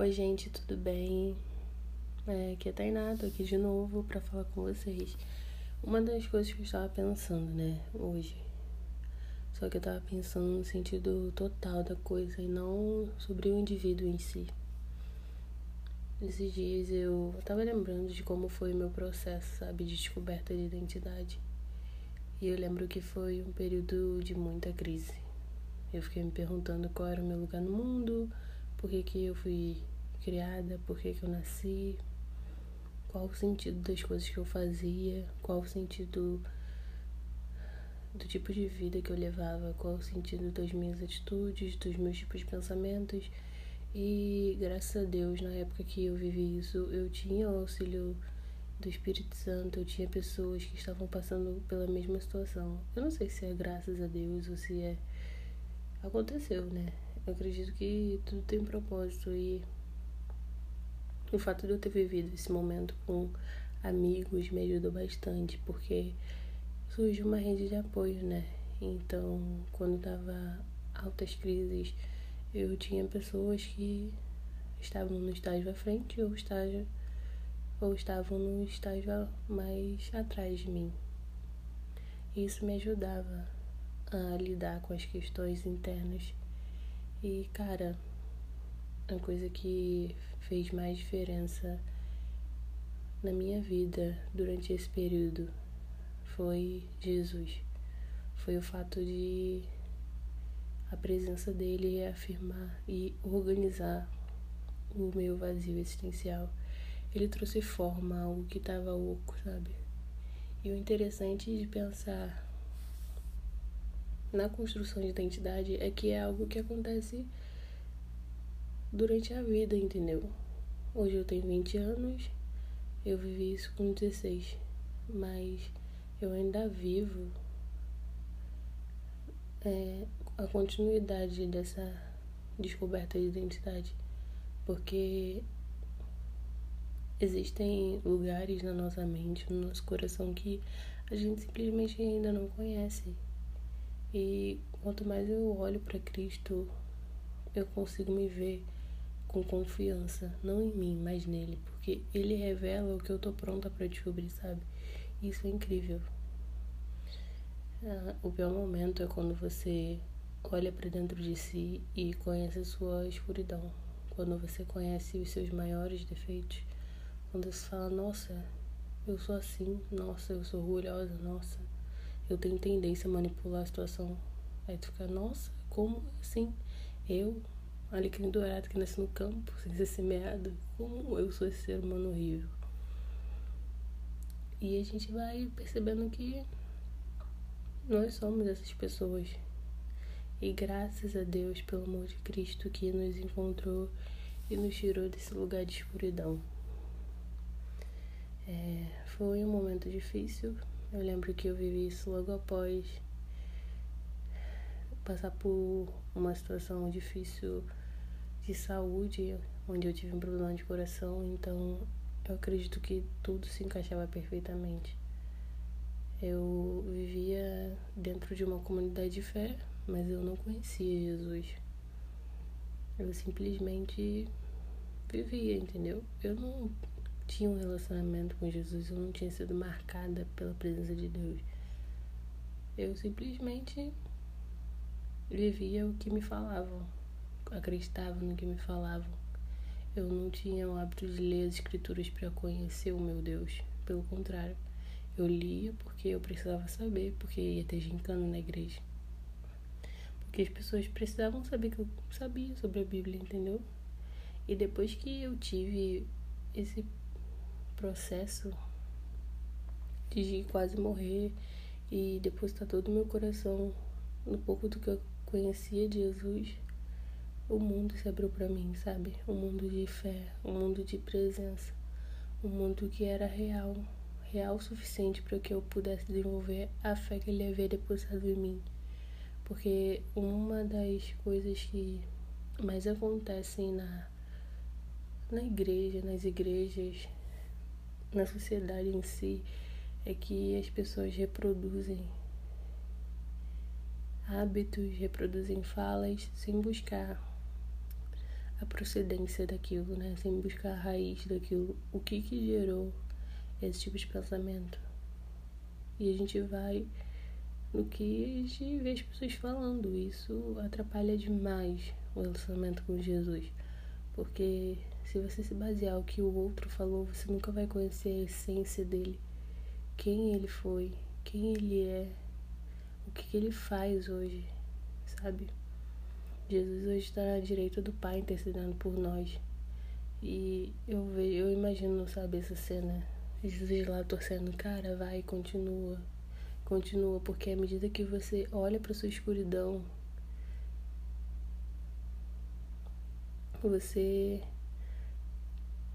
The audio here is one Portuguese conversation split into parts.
Oi, gente, tudo bem? É, aqui é Tainá, tô aqui de novo para falar com vocês. Uma das coisas que eu estava pensando, né, hoje. Só que eu tava pensando no sentido total da coisa e não sobre o indivíduo em si. Esses dias eu tava lembrando de como foi meu processo, sabe, de descoberta de identidade. E eu lembro que foi um período de muita crise. Eu fiquei me perguntando qual era o meu lugar no mundo, por que, que eu fui criada, por que, que eu nasci, qual o sentido das coisas que eu fazia, qual o sentido do tipo de vida que eu levava, qual o sentido das minhas atitudes, dos meus tipos de pensamentos. E graças a Deus, na época que eu vivi isso, eu tinha o auxílio do Espírito Santo, eu tinha pessoas que estavam passando pela mesma situação. Eu não sei se é graças a Deus ou se é. Aconteceu, né? Eu acredito que tudo tem propósito e o fato de eu ter vivido esse momento com amigos me ajudou bastante, porque surge uma rede de apoio, né? Então, quando tava altas crises, eu tinha pessoas que estavam no estágio à frente ou estágio ou estavam no estágio mais atrás de mim. Isso me ajudava a lidar com as questões internas e, cara, a coisa que fez mais diferença na minha vida durante esse período foi Jesus. Foi o fato de a presença dele reafirmar e organizar o meu vazio existencial. Ele trouxe forma ao que estava oco, sabe? E o interessante de pensar na construção de identidade é que é algo que acontece durante a vida, entendeu? Hoje eu tenho 20 anos, eu vivi isso com 16, mas eu ainda vivo é, a continuidade dessa descoberta de identidade, porque existem lugares na nossa mente, no nosso coração que a gente simplesmente ainda não conhece. E quanto mais eu olho para Cristo, eu consigo me ver com confiança, não em mim, mas nele, porque ele revela o que eu tô pronta para descobrir, sabe? Isso é incrível. Ah, o pior momento é quando você olha para dentro de si e conhece a sua escuridão. Quando você conhece os seus maiores defeitos. Quando você fala, nossa, eu sou assim, nossa, eu sou orgulhosa, nossa, eu tenho tendência a manipular a situação. Aí tu fica, nossa, como assim? Eu, alecrim dourado que nasce no campo, sem ser semeado, como eu sou esse ser humano horrível? E a gente vai percebendo que nós somos essas pessoas. E graças a Deus, pelo amor de Cristo, que nos encontrou e nos tirou desse lugar de escuridão. É, foi um momento difícil, eu lembro que eu vivi isso logo após passar por uma situação difícil de saúde, onde eu tive um problema de coração, então eu acredito que tudo se encaixava perfeitamente. Eu vivia dentro de uma comunidade de fé, mas eu não conhecia Jesus. Eu simplesmente vivia, entendeu? Eu não tinha um relacionamento com Jesus, eu não tinha sido marcada pela presença de Deus. Eu simplesmente vivia o que me falavam, acreditava no que me falavam. Eu não tinha o hábito de ler as escrituras para conhecer o meu Deus. Pelo contrário, eu lia porque eu precisava saber, porque ia ter gincana na igreja. Porque as pessoas precisavam saber que eu sabia sobre a Bíblia, entendeu? E depois que eu tive esse processo de quase morrer e depositar todo o meu coração no pouco do que eu conhecia de Jesus, o mundo se abriu para mim, sabe? Um mundo de fé, um mundo de presença, um mundo que era real, real o suficiente para que eu pudesse desenvolver a fé que ele havia depositado em mim. Porque uma das coisas que mais acontecem na, na igreja, nas igrejas, na sociedade em si é que as pessoas reproduzem hábitos, reproduzem falas sem buscar a procedência daquilo, né? Sem buscar a raiz daquilo. O que que gerou esse tipo de pensamento? E a gente vai no que a gente vê as pessoas falando. Isso atrapalha demais o relacionamento com Jesus. Porque se você se basear no que o outro falou, você nunca vai conhecer a essência dele. Quem ele foi, quem ele é, o que, que ele faz hoje, sabe? Jesus hoje está na direita do Pai intercedendo por nós. E eu vejo, eu imagino, sabe, essa cena. Jesus lá torcendo, cara, vai, continua. Continua, porque à medida que você olha para sua escuridão, você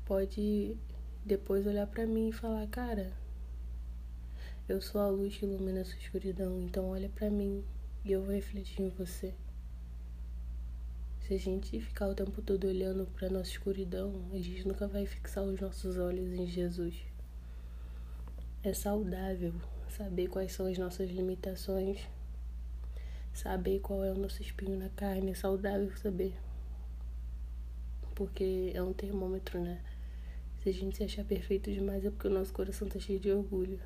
pode depois olhar para mim e falar, cara, eu sou a luz que ilumina a sua escuridão, então olha para mim e eu vou refletir em você. Se a gente ficar o tempo todo olhando para nossa escuridão, a gente nunca vai fixar os nossos olhos em Jesus. É saudável saber quais são as nossas limitações, saber qual é o nosso espinho na carne, é saudável saber. Porque é um termômetro, né? Se a gente se achar perfeito demais é porque o nosso coração tá cheio de orgulho.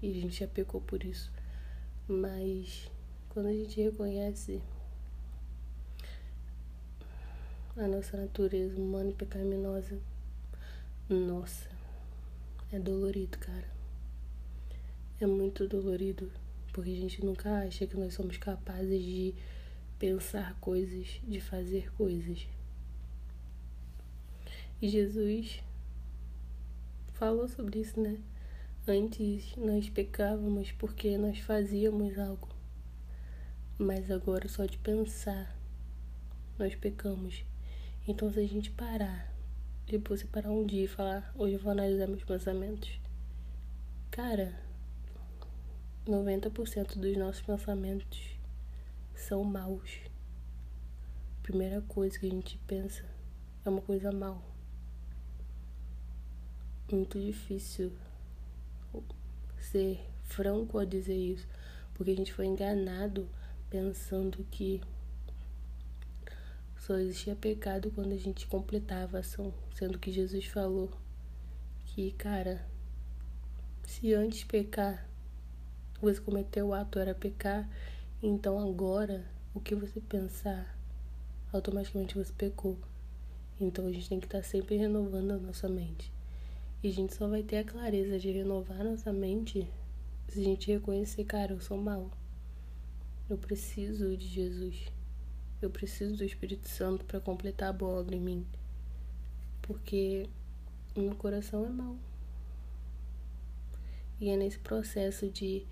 E a gente já pecou por isso. Mas quando a gente reconhece a nossa natureza humana e pecaminosa. Nossa, é dolorido, cara. É muito dolorido, porque a gente nunca acha que nós somos capazes de pensar coisas, de fazer coisas. E Jesus falou sobre isso, né? Antes nós pecávamos porque nós fazíamos algo, mas agora só de pensar nós pecamos. Então, se a gente parar, depois você parar um dia e falar, hoje eu vou analisar meus pensamentos, cara, 90% dos nossos pensamentos são maus. Primeira coisa que a gente pensa é uma coisa mal. Muito difícil ser franco a dizer isso, porque a gente foi enganado pensando que só existia pecado quando a gente completava a ação, sendo que Jesus falou que, cara, se antes pecar, você cometeu o ato era pecar, então agora o que você pensar, automaticamente você pecou. Então a gente tem que estar sempre renovando a nossa mente. E a gente só vai ter a clareza de renovar nossa mente se a gente reconhecer, cara, eu sou mal. Eu preciso de Jesus. Eu preciso do Espírito Santo para completar a boa obra em mim. Porque o meu coração é mau. E é nesse processo de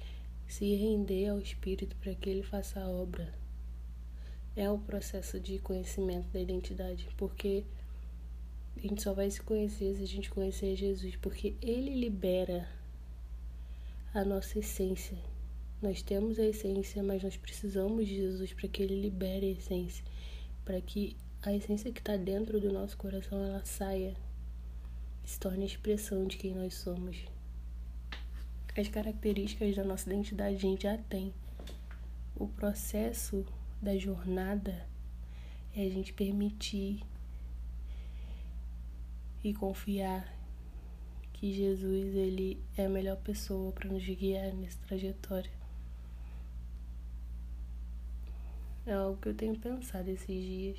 se render ao Espírito para que ele faça a obra. É o processo de conhecimento da identidade, porque a gente só vai se conhecer se a gente conhecer Jesus, porque ele libera a nossa essência nós temos a essência, mas nós precisamos de Jesus para que ele libere a essência, para que a essência que está dentro do nosso coração ela saia, se torne a expressão de quem nós somos. As características da nossa identidade a gente já tem. O processo da jornada é a gente permitir e confiar que Jesus ele é a melhor pessoa para nos guiar nessa trajetória. É algo que eu tenho pensado esses dias.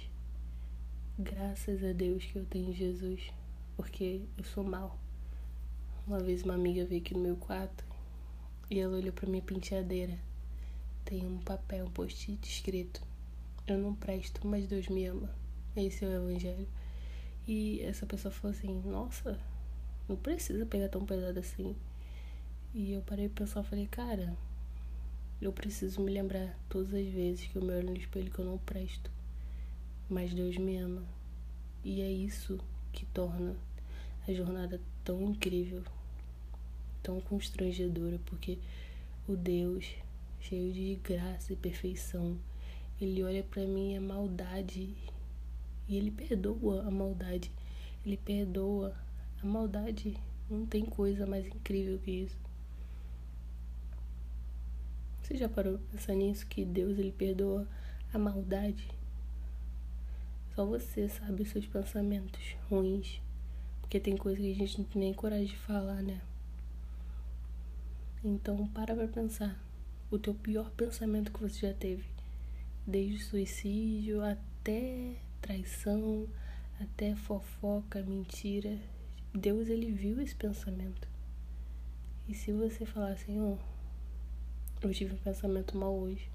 Graças a Deus que eu tenho Jesus, porque eu sou mal. Uma vez uma amiga veio aqui no meu quarto e ela olhou para minha penteadeira. Tem um papel, um post-it escrito: Eu não presto, mas Deus me ama. Esse é o Evangelho. E essa pessoa falou assim: Nossa, não precisa pegar tão pesado assim. E eu parei pra pensar, falei, cara, eu preciso me lembrar todas as vezes que eu me olho no espelho que eu não presto. Mas Deus me ama. E é isso que torna a jornada tão incrível, tão constrangedora, porque o Deus, cheio de graça e perfeição, ele olha para mim a maldade e ele perdoa a maldade. Ele perdoa a maldade. Não tem coisa mais incrível que isso. Você já parou pra pensar nisso? Que Deus ele perdoa a maldade? Só você sabe os seus pensamentos ruins. Porque tem coisa que a gente não tem nem coragem de falar, né? Então para pra pensar. O teu pior pensamento que você já teve. Desde suicídio até traição, até fofoca, mentira. Deus ele viu esse pensamento. E se você falar oh, eu tive um pensamento mal hoje,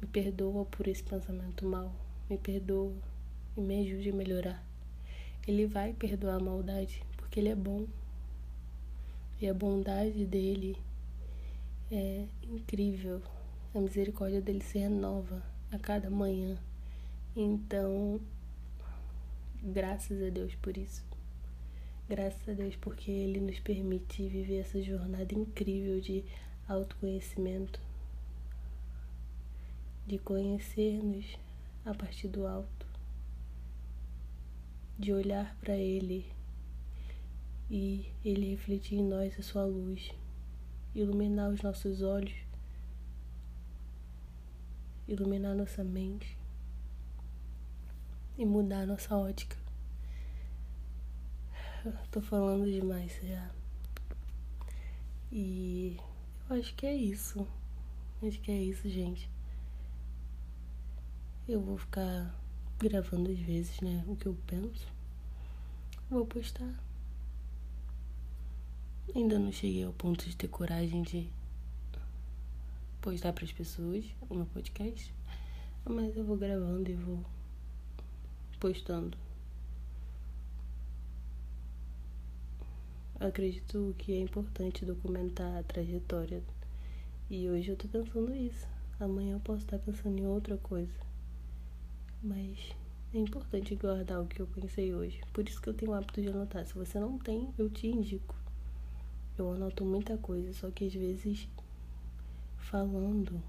me perdoa por esse pensamento mal, me perdoa e me ajude a melhorar. Ele vai perdoar a maldade, porque ele é bom. E a bondade dele é incrível. A misericórdia dele se renova a cada manhã. Então, graças a Deus por isso. Graças a Deus porque Ele nos permite viver essa jornada incrível de autoconhecimento, de conhecer-nos a partir do alto, de olhar para Ele e Ele refletir em nós a sua luz, iluminar os nossos olhos, iluminar nossa mente e mudar a nossa ótica. Tô falando demais já. E eu acho que é isso. Acho que é isso, gente. Eu vou ficar gravando às vezes, né? O que eu penso. Vou postar. Ainda não cheguei ao ponto de ter coragem de postar para as pessoas o meu podcast. Mas eu vou gravando e vou postando. acredito que é importante documentar a trajetória. E hoje eu tô pensando isso. Amanhã eu posso estar pensando em outra coisa. Mas é importante guardar o que eu pensei hoje. Por isso que eu tenho o hábito de anotar. Se você não tem, eu te indico. Eu anoto muita coisa, só que às vezes falando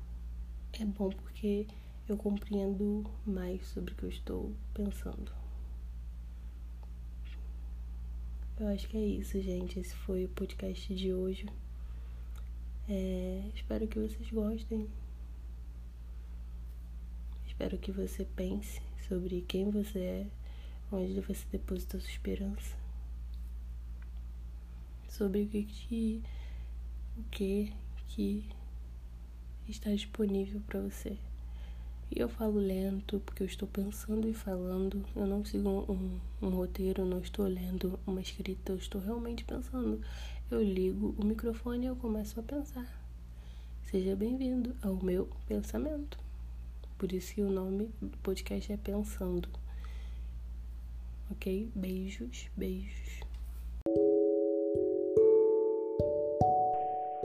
é bom porque eu compreendo mais sobre o que eu estou pensando. Eu acho que é isso, gente. Esse foi o podcast de hoje. É, espero que vocês gostem. Espero que você pense sobre quem você é, onde você deposita sua esperança, sobre o que, que o que que está disponível para você. E eu falo lento porque eu estou pensando e falando. Eu não sigo um, um, roteiro, não estou lendo uma escrita, eu estou realmente pensando. Eu ligo o microfone e eu começo a pensar. Seja bem-vindo ao meu pensamento. Por isso que o nome do podcast é Pensando. Ok? Beijos, beijos.